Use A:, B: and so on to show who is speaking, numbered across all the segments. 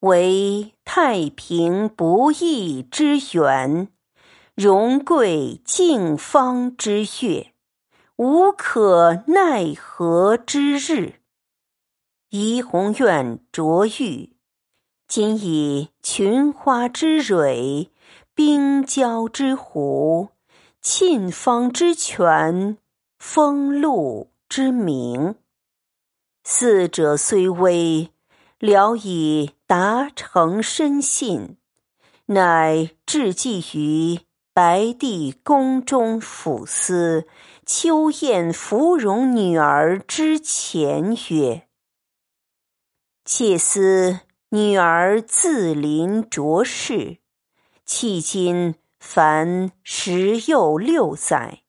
A: 为太平不易之源，荣贵静芳之月，无可奈何之日。怡红院卓玉，今以群花之蕊，冰娇之狐，沁芳之泉，风露之名。四者虽微，聊以达成深信，乃至寄于白帝宫中抚思秋燕芙蓉女儿之前曰：“妾思女儿自临卓氏，迄今凡十又六载，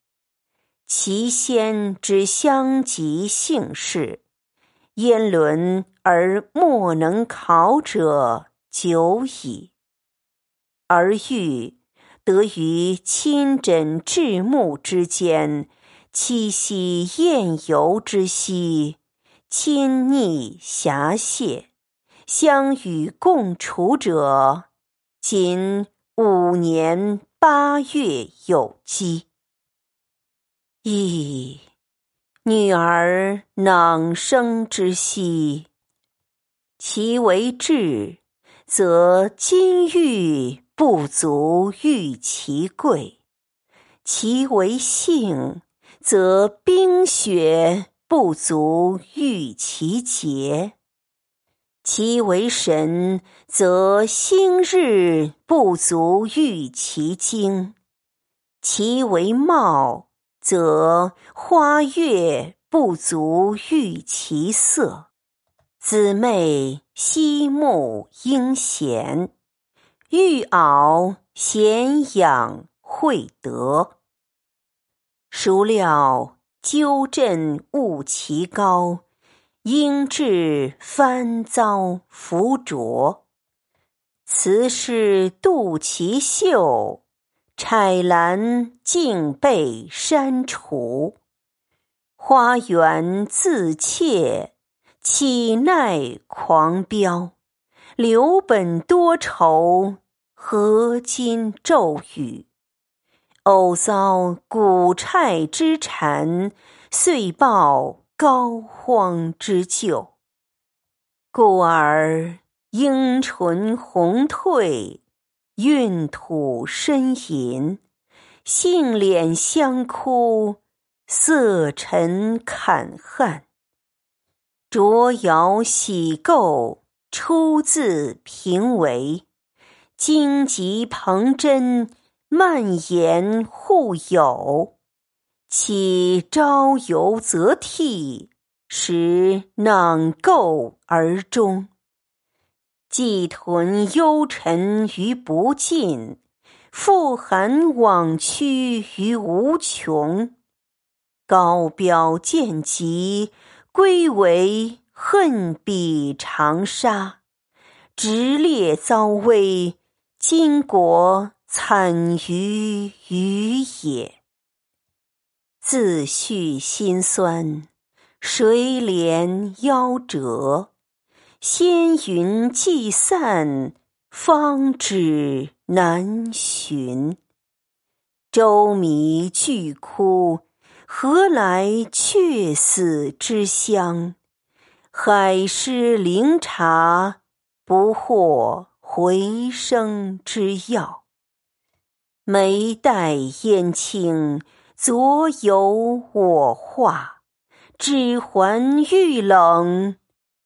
A: 其先之相及姓氏。”焉伦而莫能考者久矣，而欲得于亲枕至目之间，七夕宴游之夕，亲昵遐谢，相与共处者，仅五年八月有基。噫！女儿囊生之息，其为质，则金玉不足喻其贵；其为性，则冰雪不足喻其洁；其为神，则星日不足喻其精；其为貌。则花月不足喻其色，姊妹惜慕英贤，玉袄贤养惠德。孰料纠正误其高，应至翻遭浮浊。此事度其秀。彩兰竟被删除，花园自怯，岂奈狂飙？留本多愁，何今骤雨？偶遭古虿之蝉，遂报膏肓之咎。故而樱唇红褪。韵吐呻吟，杏脸相哭，色沉坎汉。卓瑶喜构，出自平为；荆棘蓬针，蔓延互有。岂朝游则替，时囊垢而终。寄屯幽沉于不尽，复含往屈于无穷。高标见疾，归为恨比长沙；直列遭危，今国惨于鱼也。自叙心酸，谁怜夭折？仙云既散，方知难寻。舟迷俱哭，何来却死之乡？海失灵茶，不获回生之药。眉黛烟青，昨有我画；指环玉冷。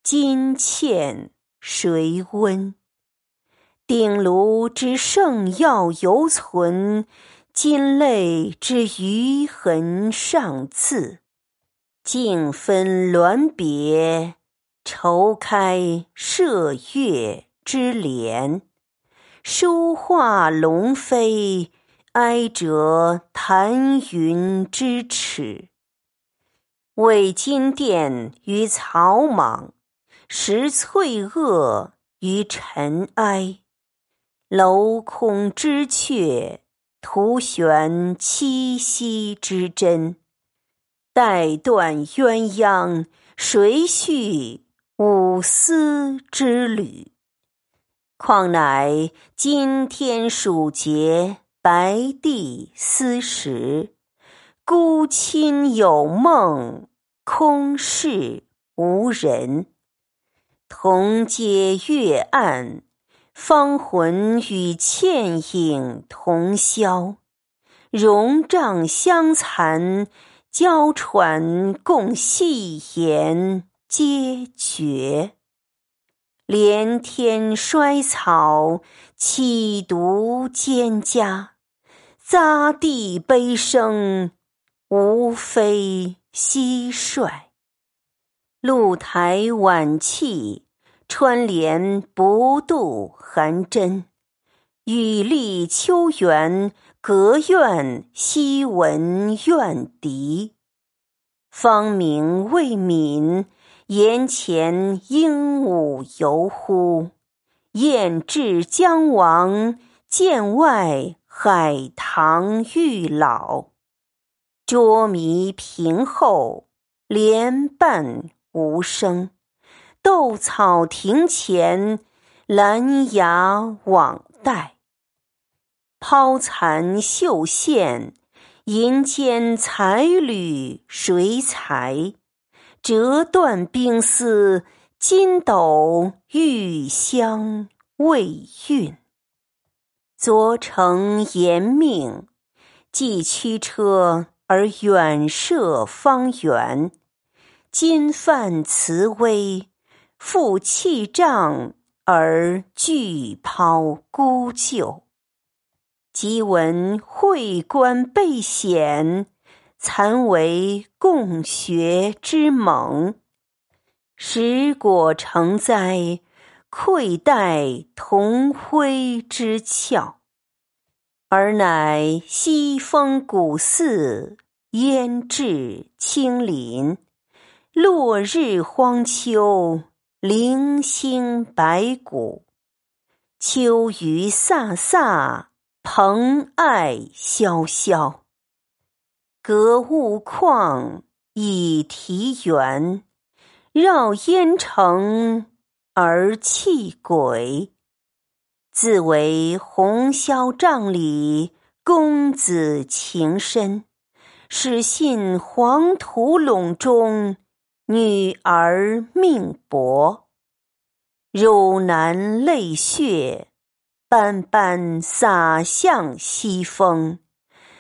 A: 今欠谁温？鼎炉之圣药犹存，金泪之余痕尚自。静分鸾别，愁开射月之帘。书画龙飞，哀折弹云之尺。为金殿于草莽。拾翠萼于尘埃，镂空之阙，徒悬七夕之针。待断鸳鸯，谁续五丝之缕？况乃今天暑节，白帝思时，孤亲有梦，空室无人。同阶月暗，芳魂与倩影同销。戎杖相残，娇喘共戏言皆绝。连天衰草，岂独蒹葭？匝地悲声，无非蟋蟀。露台晚气，穿帘不度寒针。雨立秋园，隔院夕闻怨笛。芳名未泯。檐前鹦鹉游乎？雁至江王，剑外海棠欲老。捉迷屏后，莲瓣无声。斗草亭前，兰芽往带。抛残绣线，银间才侣谁裁？折断冰丝，金斗玉香未熨。昨承严命，既驱车而远涉方圆；今犯慈威，复弃杖而拒抛孤旧。即闻会官备显。残为共学之盟，实果成灾！愧待同辉之俏，尔乃西风古寺，烟至青林。落日荒丘，零星白骨。秋雨飒飒，蓬艾萧萧。隔物旷以啼猿，绕烟城而泣鬼。自为红绡帐里公子情深，始信黄土陇中女儿命薄。汝南泪血，斑斑洒向西风。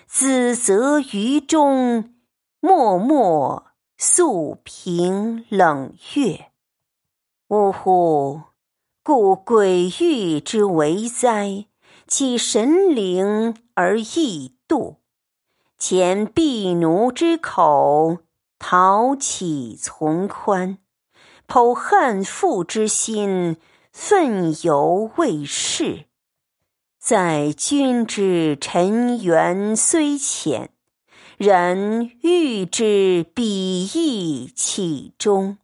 A: 子则于中，默默诉平冷月。呜呼！故鬼域之为哉，其神灵而异度。前婢奴之口，讨起从宽；剖汉妇之心，愤犹未逝。在君之尘缘虽浅，然欲之彼意其中。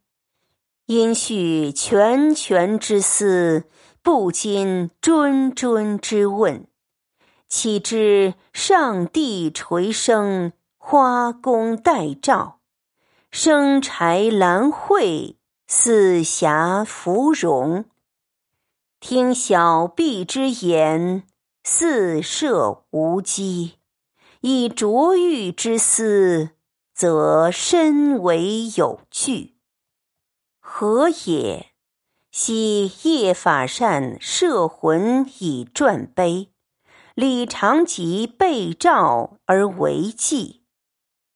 A: 因续拳拳之思，不禁谆谆之问。岂知上帝垂生，花宫待照，生柴兰蕙，四霞芙蓉。听小婢之言，四射无稽；以琢玉之思，则深为有据。何也？昔叶法善摄魂以传碑，李长吉被召而为记。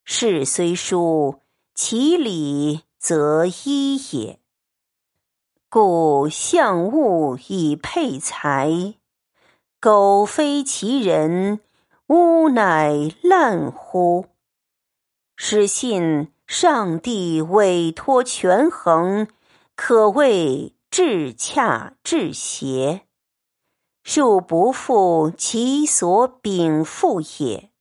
A: 事虽殊，其理则一也。故象物以配才，苟非其人，吾乃烂乎？始信上帝委托权衡，可谓至洽至协，庶不负其所禀赋也。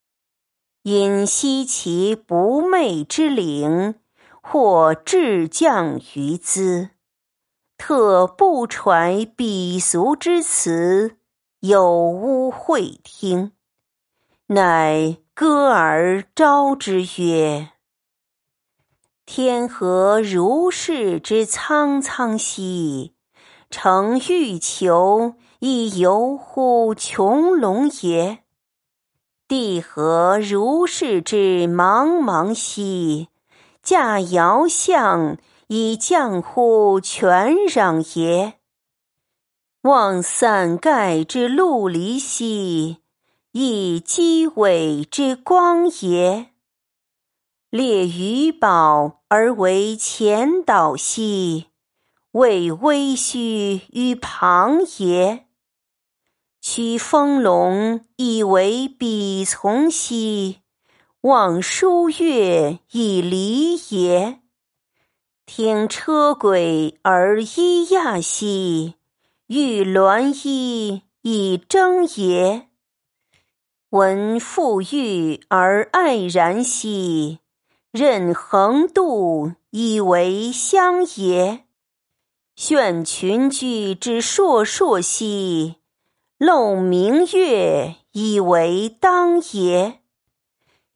A: 因惜其不昧之灵，或至降于兹。特不揣鄙俗之词，有污会听，乃歌而招之曰：“天何如是之苍苍兮！诚欲求，亦游乎穹隆也。地何如是之茫茫兮？驾遥相以降乎全壤也。望散盖之陆离兮，以积尾之光也。列余宝而为前导兮。为微虚于旁也，取风龙以为彼从兮；望书月以离也。听车轨而依亚兮，欲鸾衣以征也。闻馥郁而爱然兮，任横渡以为乡也。炫群居之烁烁兮，漏明月以为当也。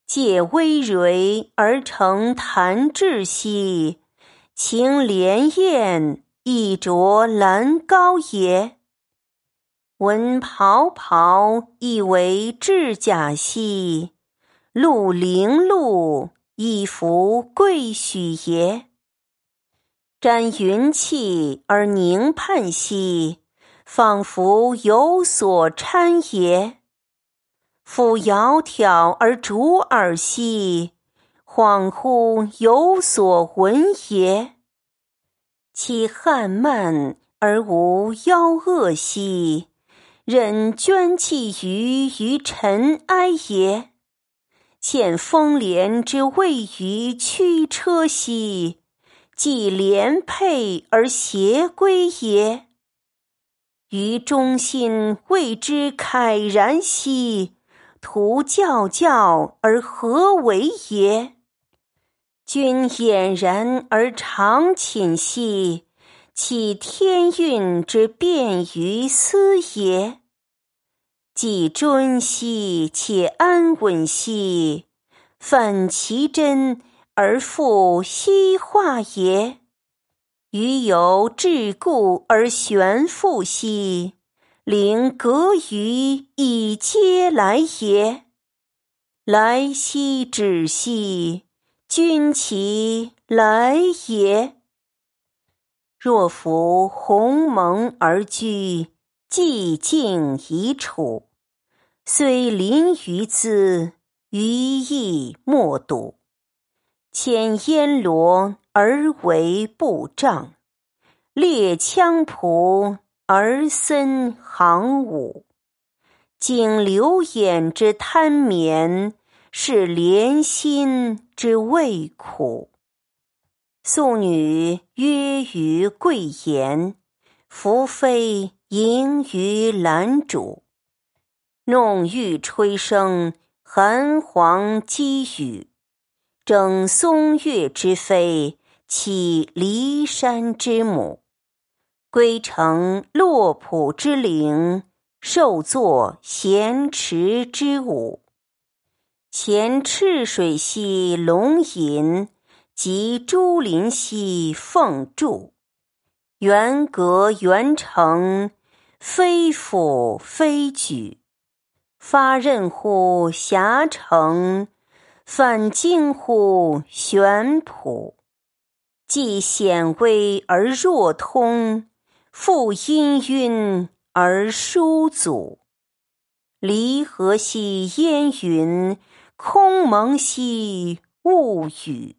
A: 借微蕤而成弹质兮，擎莲焰以着兰膏也。闻袍袍以为制甲兮，露零露以服贵许也。沾云气而凝盼兮，仿佛有所参也；俯窈窕而逐耳兮，恍惚有所闻也。其汉漫而无夭恶兮，忍捐弃于于尘埃也。见风帘之位于驱车兮。既连佩而偕归也，于中心谓之慨然兮。徒教教而何为也？君俨然而常寝兮，岂天运之变于斯也？既尊兮，且安稳兮，反其真。而复西化也，余有桎梏而悬复兮，灵隔于以嗟来也。来兮止兮，君其来也。若夫鸿蒙而居，寂静以处，虽临于兹，余亦莫睹。牵烟罗而为布帐，列枪仆而森行伍。景流眼之贪眠，是怜心之味苦。素女约于贵言，宓妃迎于兰渚。弄玉吹笙，寒黄积雨。整松岳之妃，起骊山之母，归程洛浦之陵，受作咸池之舞。前赤水兮龙吟，及朱林兮凤柱。圆阁圆城，非俯非举，发任乎遐城。反惊乎玄朴，既显微而若通，复氤氲而疏阻。离合兮烟云，空蒙兮雾雨。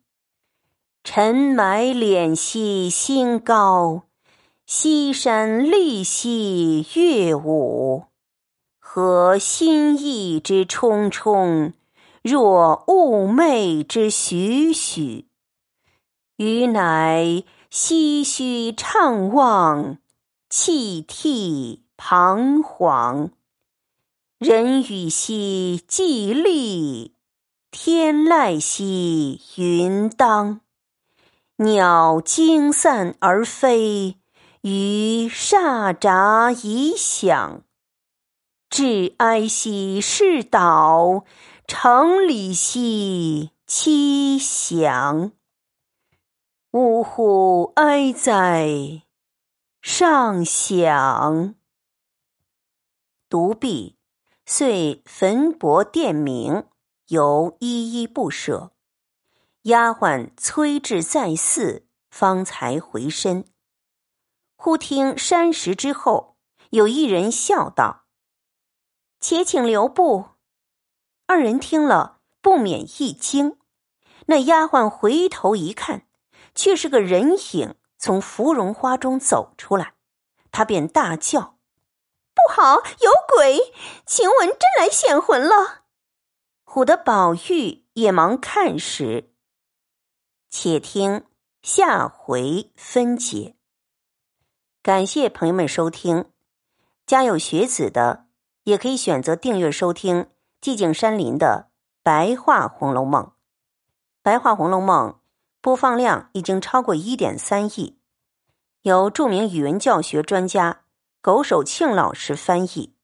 A: 尘埋敛兮星高，西山立兮月舞。何心意之冲冲？若寤寐之徐徐，余乃唏嘘怅望，泣涕彷徨。人语兮寂立，天籁兮云当。鸟惊散而飞，鱼唼喳以响。至哀兮是岛。城里兮凄响，呜呼哀哉！尚响。独臂，遂焚帛殿明，犹依依不舍。丫鬟催至再寺，方才回身。忽听山石之后，有一人笑道：“且请留步。”二人听了，不免一惊。那丫鬟回头一看，却是个人影从芙蓉花中走出来，她便大叫：“不好，有鬼！晴雯真来显魂了！”唬得宝玉也忙看时，且听下回分解。感谢朋友们收听，家有学子的也可以选择订阅收听。寂静山林的白话《红楼梦》，白话《红楼梦》播放量已经超过一点三亿，由著名语文教学专家苟守庆老师翻译。